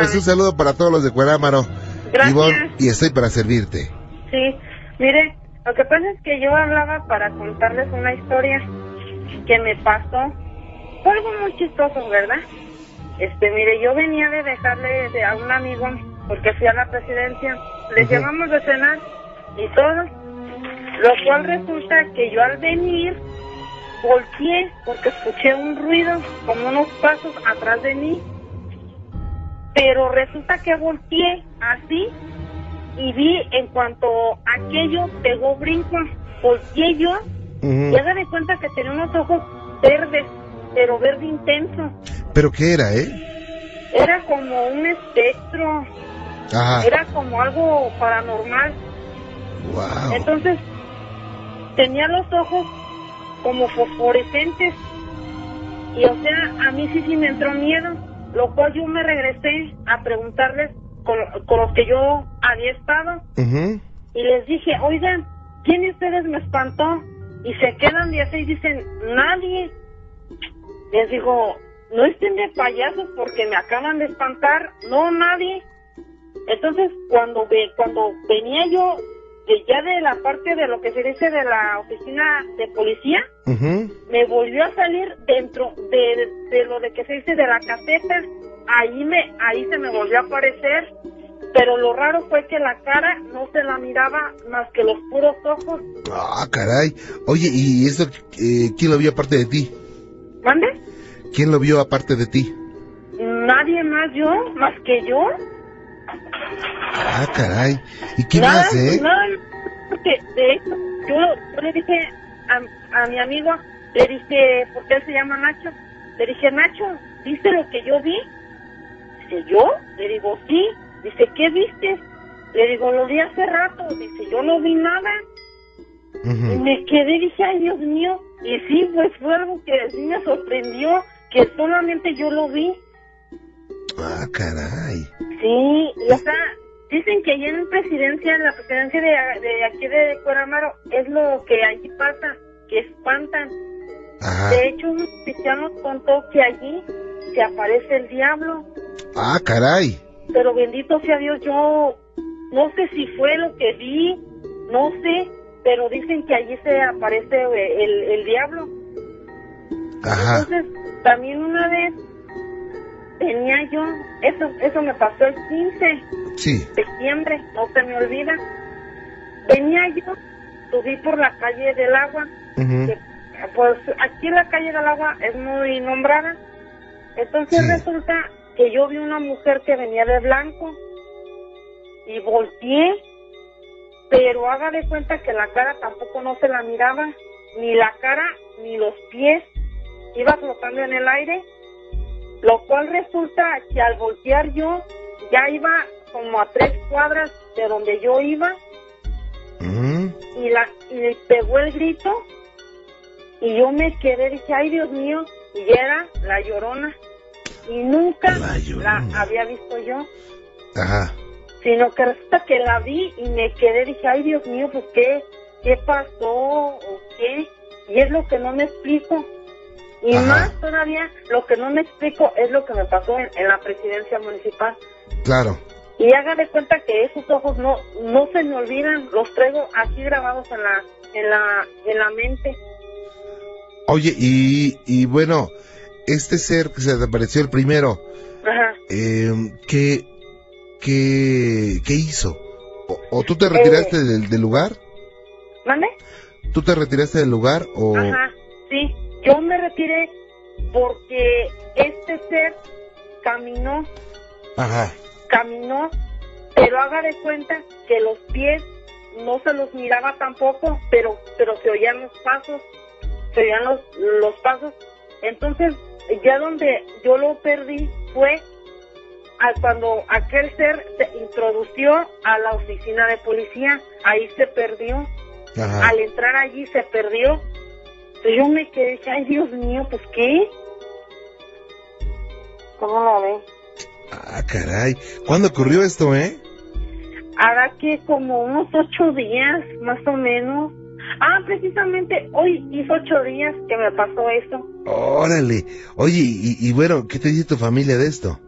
pues un saludo para todos los de Cuerámaro. Gracias. Ivonne, y estoy para servirte. Sí, mire, lo que pasa es que yo hablaba para contarles una historia que me pasó. Fue algo muy chistoso, ¿verdad? Este, mire, yo venía de dejarle de- a un amigo porque fui a la presidencia. Le Ujú. llevamos de cenar y todo. Lo cual resulta que yo al venir volteé porque escuché un ruido, como unos pasos atrás de mí. Pero resulta que volteé así y vi en cuanto aquello pegó brinco, volteé yo y haga de cuenta que tenía unos ojos verdes, pero verde intenso. ¿Pero qué era, eh? Era como un espectro, Ajá. era como algo paranormal. Wow. Entonces, tenía los ojos como fosforescentes. Y o sea, a mí sí sí me entró miedo, lo cual yo me regresé a preguntarles con, con los que yo había estado y les dije, oigan, ¿quién de ustedes me espantó? Y se quedan de así y dicen, nadie. Les digo, no estén de payasos porque me acaban de espantar. No, nadie. Entonces, cuando ve, cuando venía yo de ya de la parte de lo que se dice de la oficina de policía, me volvió a salir dentro de, de lo de que se dice de la caseta. Ahí me, ahí se me volvió a aparecer. Pero lo raro fue que la cara no se la miraba más que los puros ojos. Ah, caray. Oye, ¿y esto eh, quién lo vio aparte de ti? ¿Mande? ¿Quién lo vio aparte de ti? Nadie más yo, más que yo. Ah, caray. ¿Y qué más, eh? nada, porque de hecho, yo, yo le dije a, a mi amigo, le dije, porque él se llama Nacho, le dije, Nacho, ¿viste lo que yo vi? Dice, ¿yo? Le digo, sí. Dice, ¿qué viste? Le digo, lo vi hace rato. Dice, yo no vi nada. Y me quedé, dije, ay, Dios mío. Y sí, pues fue algo que sí me sorprendió, que solamente yo lo vi. Ah, caray. Sí, y o sea, dicen que allí en presidencia, en la presidencia de, de aquí de Cuerámaro, es lo que allí pasa, que espantan. De hecho, un nos contó que allí se aparece el diablo, Ah, caray. pero bendito sea Dios, yo no sé si fue lo que vi, no sé, pero dicen que allí se aparece eh, el, el diablo. Ajá. Entonces, también una vez tenía yo, eso, eso me pasó el 15 Sí. de septiembre, no se me olvida. Venía yo, subí por la calle del agua, que, pues aquí la calle del agua es muy nombrada. Entonces resulta que yo vi una mujer que venía de blanco y volteé, pero haga de cuenta que la cara tampoco no se la miraba, ni la cara ni los pies, iba flotando en el aire, lo cual resulta que al voltear yo ya iba como a tres cuadras de donde yo iba. Y la y pegó el grito. Y yo me quedé dije ay Dios mío y era la llorona. Y nunca la, había visto yo. Ajá. sino que resulta que la vi y me quedé dije ay Dios mío pues qué qué pasó o qué y es lo que no me explico y Ajá. más todavía lo que no me explico es lo que me pasó en, en la presidencia municipal Claro. y haga de cuenta que esos ojos no no se me olvidan, los traigo aquí grabados en la en la en la mente. Oye, y, y bueno, este ser que se desapareció el primero, Ajá. eh, ¿qué, qué, qué hizo? ¿O, o tú te retiraste Eh. del, del lugar? ¿Mande? ¿Tú te retiraste del lugar o...? Ajá. Sí, yo me retiré porque este ser caminó, Ajá. caminó, pero haga de cuenta que los pies no se los miraba tampoco, pero pero se oían los pasos, se oían los, los pasos. Entonces, ya donde yo lo perdí fue a cuando aquel ser se introdució a la oficina de policía, ahí se perdió. Ajá. Al entrar allí se perdió. Entonces yo me quedé, dije, ay Dios mío, pues qué. ¿Cómo lo ven? Ah, caray. ¿Cuándo ocurrió esto, eh? Hará que como unos ocho días, más o menos. Ah, precisamente hoy hizo ocho días que me pasó eso. Órale. Oye, y, y bueno, ¿qué te dice tu familia de esto?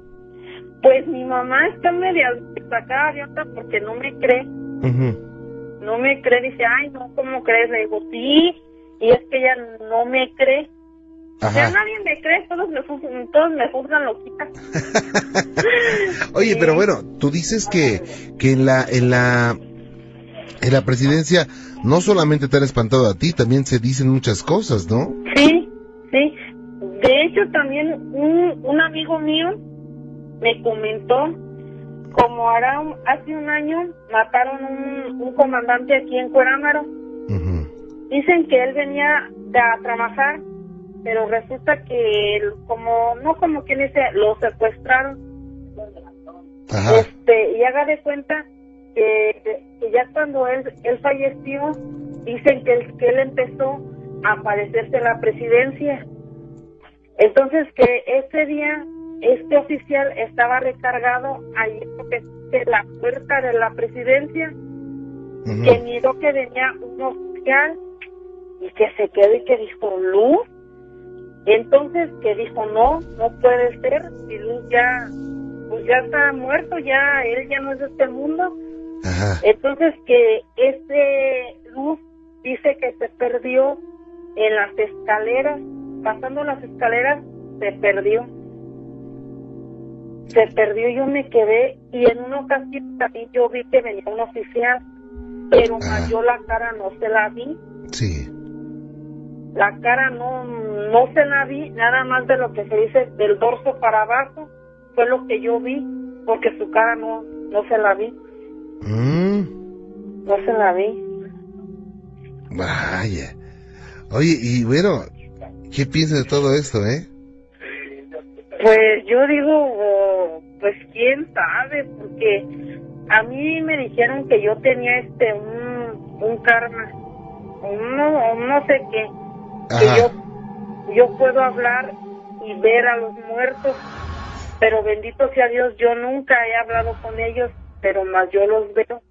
Pues mi mamá está media sacada de otra porque no me cree. No me cree, dice, ay, no, ¿cómo crees? Le digo, sí, y es que ella no me cree. Ya nadie me cree, todos me juzgan, todos me juzgan loquita. Oye, pero bueno, tú dices que, que en la, en la, en la presidencia no solamente te han espantado a ti, también se dicen muchas cosas, ¿no? Sí, sí. De hecho, también un, un amigo mío me comentó, como hará hace un año, mataron un, un comandante aquí en Cuerámaro. Dicen que él venía a trabajar, pero resulta que él, como, no como quien dice, lo secuestraron. Este, y haga de cuenta que, ya cuando él, él falleció, dicen que él, que él empezó a aparecerse en la presidencia. Entonces que ese día este oficial estaba recargado ahí en la puerta de la presidencia, que miró que venía un oficial y que se quedó y que dijo, Luz, entonces que dijo, no, no puede ser, y Luz ya, pues ya está muerto, ya, él ya no es de este mundo. Entonces que ese Luz dice que se perdió en las escaleras, pasando las escaleras, se perdió. Se perdió, yo me quedé y en una ocasión también yo vi que venía un oficial, pero yo la cara no se la vi. Sí. La cara no, no se la vi, nada más de lo que se dice del dorso para abajo, fue lo que yo vi, porque su cara no, no se la vi. Mm. No se la vi. Vaya. Oye, y bueno, ¿qué piensas de todo esto, eh? Pues yo digo, pues quién sabe, porque a mí me dijeron que yo tenía este un, un karma, un no sé qué, que yo, yo puedo hablar y ver a los muertos, pero bendito sea Dios, yo nunca he hablado con ellos, pero más yo los veo.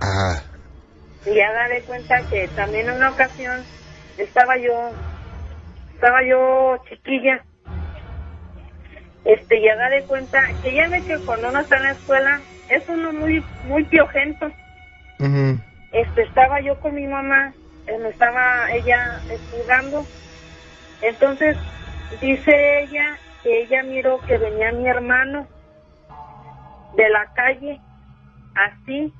Ah. Y ya daré cuenta que también en una ocasión estaba yo, estaba yo chiquilla, este, ya daré cuenta que ya ve que cuando uno está en la escuela es uno muy, muy piojento. Este, estaba yo con mi mamá me estaba ella jugando. Entonces dice ella que ella miró que venía mi hermano de la calle, así,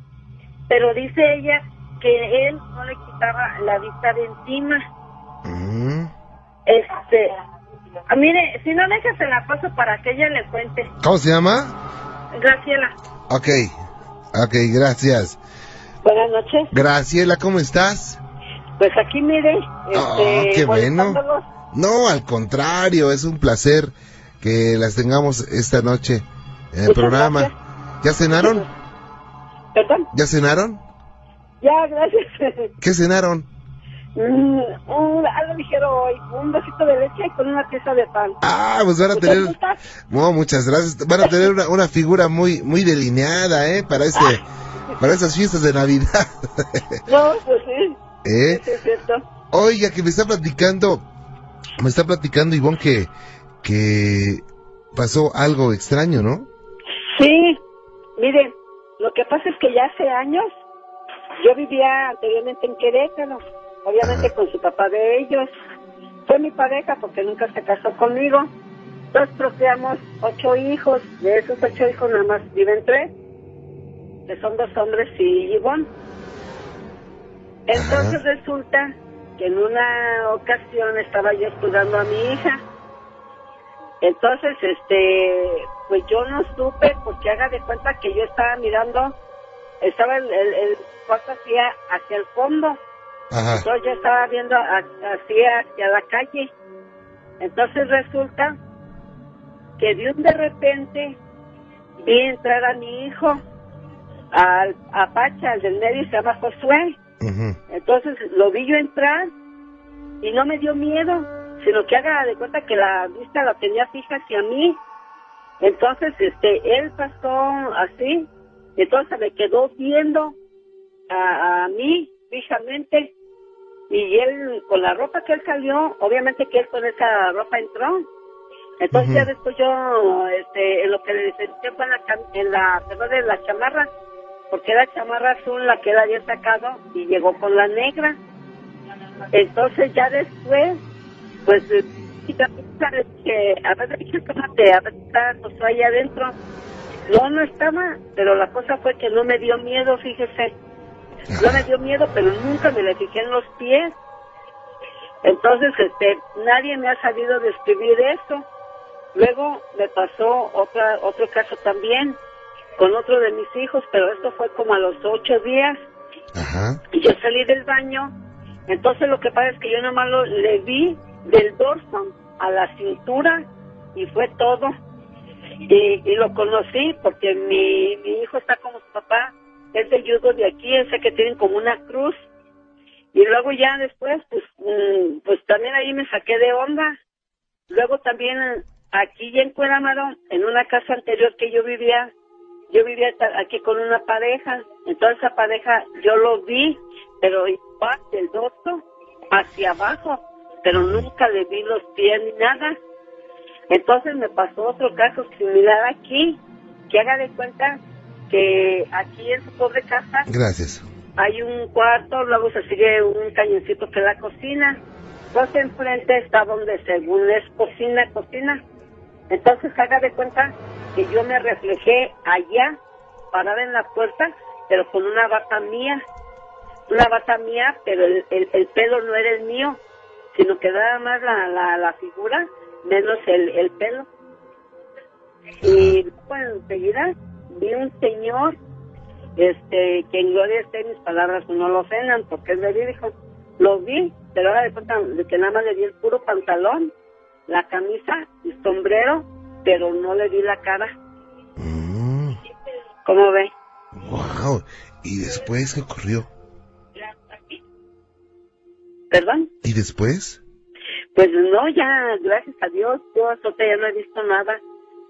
pero dice ella que él no le quitaba la vista de encima. Mm. Este, ah, mire, si no se la paso para que ella le cuente. ¿Cómo se llama? Graciela. Ok, ok, gracias. Buenas noches. Graciela, ¿cómo estás? Pues aquí mire, este, qué bueno. No, al contrario, es un placer que las tengamos esta noche en el programa. ¿Ya cenaron? ¿Perdón? ¿Ya cenaron? Ya, gracias. ¿Qué cenaron? Mm, algo ligero hoy, un vasito de leche con una pieza de pan. Ah, pues van a tener... No, muchas gracias. Van a tener una, una figura muy muy delineada, ¿eh? Para ese... Para esas fiestas de Navidad. no, pues sí. ¿Eh? Oiga, que me está platicando, me está platicando Ivonne que, que pasó algo extraño, ¿no? Sí, miren, lo que pasa es que ya hace años yo vivía anteriormente en Querétaro, obviamente con su papá de ellos. Fue mi pareja porque nunca se casó conmigo. Entonces procreamos ocho hijos, de esos ocho hijos nada más viven tres, que son dos hombres y Ivonne. Entonces resulta que en una ocasión estaba yo estudiando a mi hija. Entonces, este, pues yo no supe, porque haga de cuenta que yo estaba mirando, estaba el, el, cuarto hacia, hacia el fondo. Entonces yo estaba viendo hacia, hacia la calle. Entonces resulta que de un de repente vi entrar a mi hijo, al, a Pacha, al del medio se llama Josué. Entonces lo vi yo entrar y no me dio miedo, sino que haga de cuenta que la vista la tenía fija hacia mí. Entonces, este, él pasó así, entonces me quedó viendo a, a mí fijamente y él con la ropa que él salió, obviamente que él con esa ropa entró. Entonces ya después yo, este, en lo que le senté fue en la, en la, de la chamarra, porque era chamarra azul la que él había sacado y llegó con la negra. Entonces ya después, pues, que a ver, tómate, a ver, está ahí adentro. No, no estaba, pero la cosa fue que no me dio miedo, fíjese. No me dio miedo, pero nunca me le fijé en los pies. Entonces, este, nadie me ha sabido describir eso. Luego me pasó otra, otro caso también con otro de mis hijos, pero esto fue como a los ocho días. Y yo salí del baño. Entonces lo que pasa es que yo nomás lo, le vi del dorso a la cintura y fue todo. Y, y lo conocí porque mi, mi hijo está como su papá, es de judo de aquí, ese que tienen como una cruz. Y luego ya después, pues, mm, pues también ahí me saqué de onda. Luego también aquí ya en Cueramaro, en una casa anterior que yo vivía, yo vivía aquí con una pareja, entonces esa pareja yo lo vi, pero igual del dorso hacia abajo, pero nunca le vi los pies ni nada. Entonces me pasó otro caso similar aquí, que haga de cuenta que aquí en su pobre casa Gracias. hay un cuarto, luego se sigue un cañoncito que es la cocina, entonces enfrente está donde según es cocina, cocina. Entonces haga de cuenta que yo me reflejé allá, parada en la puerta, pero con una bata mía, una bata mía, pero el, el, pelo no era el mío, sino que nada más la, la, la figura, menos el, el pelo. Y bueno, enseguida vi un señor, este, que en gloria esté mis palabras no lo ofendan, porque es verídico. Lo vi, pero ahora de cuenta de que nada más le di el puro pantalón, la camisa, y sombrero, pero no le di la cara. Mm. ¿Cómo ve? Wow. ¿Y después qué ocurrió? ¿Perdón? ¿Y después? Pues no, ya, gracias a Dios, yo hasta ya no he visto nada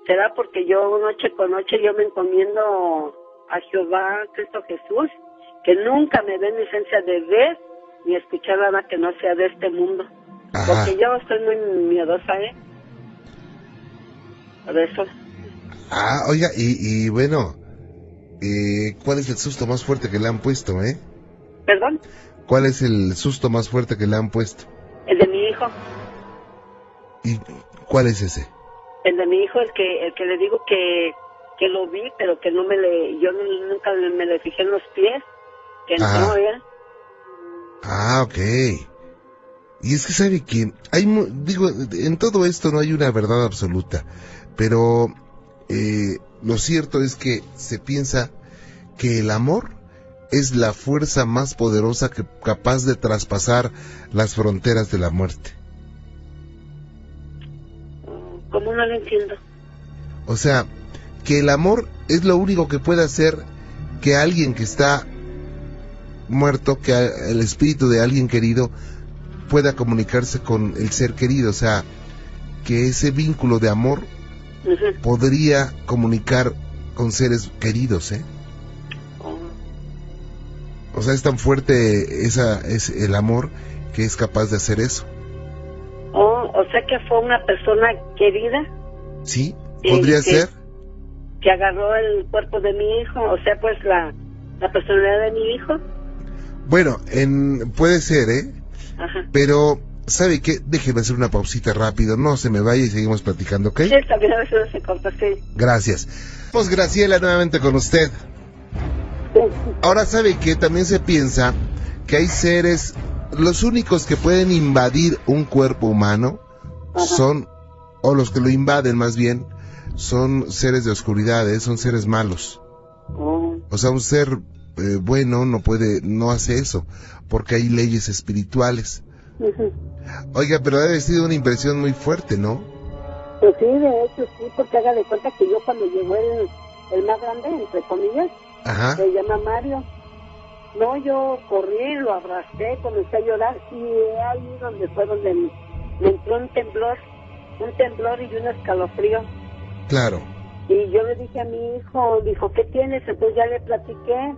será porque yo noche con noche yo me encomiendo a Jehová, Cristo Jesús, que nunca me dé licencia de ver ni escuchar nada que no sea de este mundo. Porque yo estoy muy miedosa, ¿eh? Por eso. Ah, oiga, y, y bueno, eh, ¿cuál es el susto más fuerte que le han puesto, eh? ¿Perdón? ¿Cuál es el susto más fuerte que le han puesto? El de mi hijo. ¿Y cuál es ese? el de mi hijo, el que, el que le digo que, que lo vi, pero que no me le, yo nunca me le fijé en los pies, que no él. Ah, ok. Y es que sabe que hay, digo, en todo esto no hay una verdad absoluta, pero eh, lo cierto es que se piensa que el amor es la fuerza más poderosa que capaz de traspasar las fronteras de la muerte. ¿Cómo no lo entiendo? O sea, que el amor es lo único que puede hacer que alguien que está muerto, que el espíritu de alguien querido pueda comunicarse con el ser querido, o sea, que ese vínculo de amor podría comunicar con seres queridos, ¿eh? Oh. O sea, es tan fuerte esa es el amor que es capaz de hacer eso. Oh, o sea que fue una persona querida. Sí, podría ser. Que agarró el cuerpo de mi hijo, o sea, pues la, la personalidad de mi hijo. Bueno, en, puede ser, ¿eh? Ajá. Pero, ¿sabe qué? Déjeme hacer una pausita rápido, no se me vaya y seguimos platicando, ¿ok? Sí, también a veces se corta, sí. Gracias. Pues Graciela, nuevamente con usted. Ahora, ¿sabe que También se piensa que hay seres los únicos que pueden invadir un cuerpo humano son, o los que lo invaden más bien, son seres de oscuridad, ¿eh? son seres malos. Oh. O sea, un ser eh, bueno no puede, no hace eso, porque hay leyes espirituales. Oiga, pero ha sido una impresión muy fuerte, ¿no? Pues sí, de hecho sí, porque haga de cuenta que yo cuando llegó el, el más grande, entre comillas, se llama Mario, no, yo corrí, lo abracé, comencé a llorar y ahí donde fue donde me entró un temblor, un temblor y un escalofrío. Claro. Y yo le dije a mi hijo, dijo, ¿qué tienes? Entonces ya le platiqué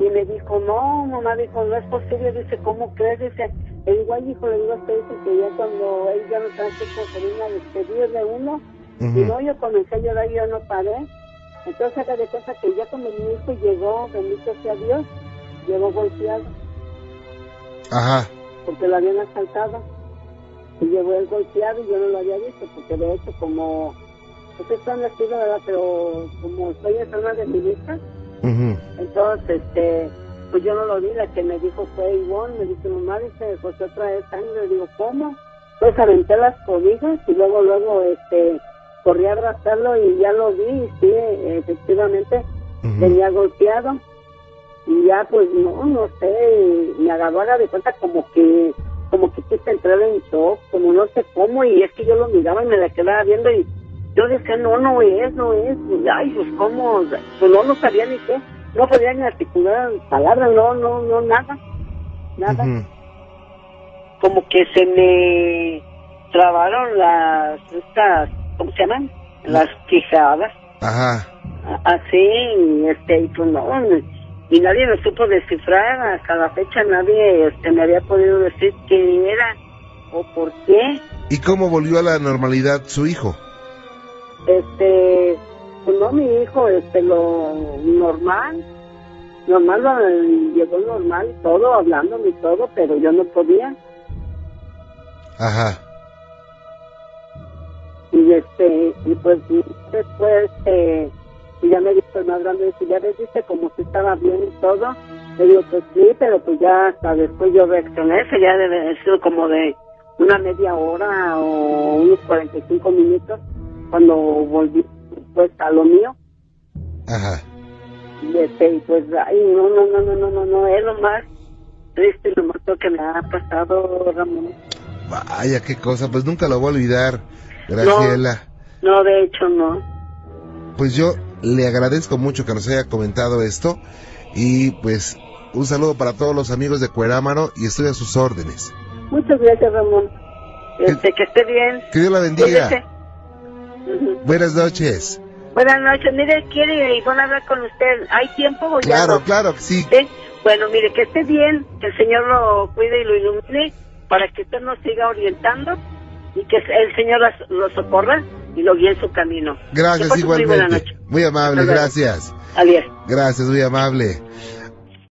y me dijo, no, mamá, dijo, no es posible, dice, ¿cómo crees? Dice, El igual hijo le digo a usted que ya cuando él ya no trae con una despedir de uno, y no, yo comencé a llorar y yo no paré. Entonces haga de cosa que ya cuando mi hijo llegó, bendito sea Dios, llegó golpeado. Ajá. Porque lo habían asaltado. Y llegó él golpeado y yo no lo había visto, porque de hecho como, pues está vestido, ¿verdad? Pero como estoy en zona de mi vista, entonces, este, pues yo no lo vi, la que me dijo fue Ivonne, me dice, mamá, dice, otra vez sangre, digo, ¿cómo? Pues aventé las cobijas y luego, luego, este, corrí a abrazarlo y ya lo vi, y sí, efectivamente, tenía golpeado. Y ya, pues, no, no sé, me agarró a de cuenta como que, como que quise entrar en shock, como no sé cómo, y es que yo lo miraba y me la quedaba viendo y yo decía, no, no es, no es, y, ay, pues, ¿cómo? Pues no, no sabía ni qué no podía ni articular palabras, no, no, no, nada, nada. Como que se me trabaron las, estas, ¿cómo se llaman? Las quijadas. Ajá. Así, este, y pues no, y nadie me supo descifrar, hasta la fecha nadie este, me había podido decir qué era o por qué. ¿Y cómo volvió a la normalidad su hijo? Este, pues no, mi hijo, este, lo normal, normal, lo, llegó normal, todo, hablándome y todo, pero yo no podía. Ajá. Y este, y pues después, eh, y ya me dijo el más grande, dice, ya ves, dice, como si estaba bien y todo. Le digo, pues sí, pero pues ya hasta después yo reaccioné, eso ya debe haber sido como de una media hora o unos 45 minutos cuando volví pues a lo mío. Ajá. Y este, pues, ay, no, no, no, no, no, no, no, es lo más triste, lo más que me ha pasado, Ramón. Vaya, qué cosa, pues nunca lo voy a olvidar, Graciela. No, no, de hecho no. Pues yo le agradezco mucho que nos haya comentado esto y pues un saludo para todos los amigos de Cuerámaro y estoy a sus órdenes. Muchas gracias, Ramón. Este, que, esté bien. Que Dios la bendiga. Buenas noches. Buenas noches. Mire, quiere Ivonne hablar con usted. ¿Hay tiempo? claro, claro, sí. Bueno, mire, que esté bien, que el Señor lo cuide y lo ilumine para que usted nos siga orientando y que el Señor lo socorra y lo guíe en su camino. Gracias, igualmente. Muy amable, gracias. Adiós. Gracias, muy amable.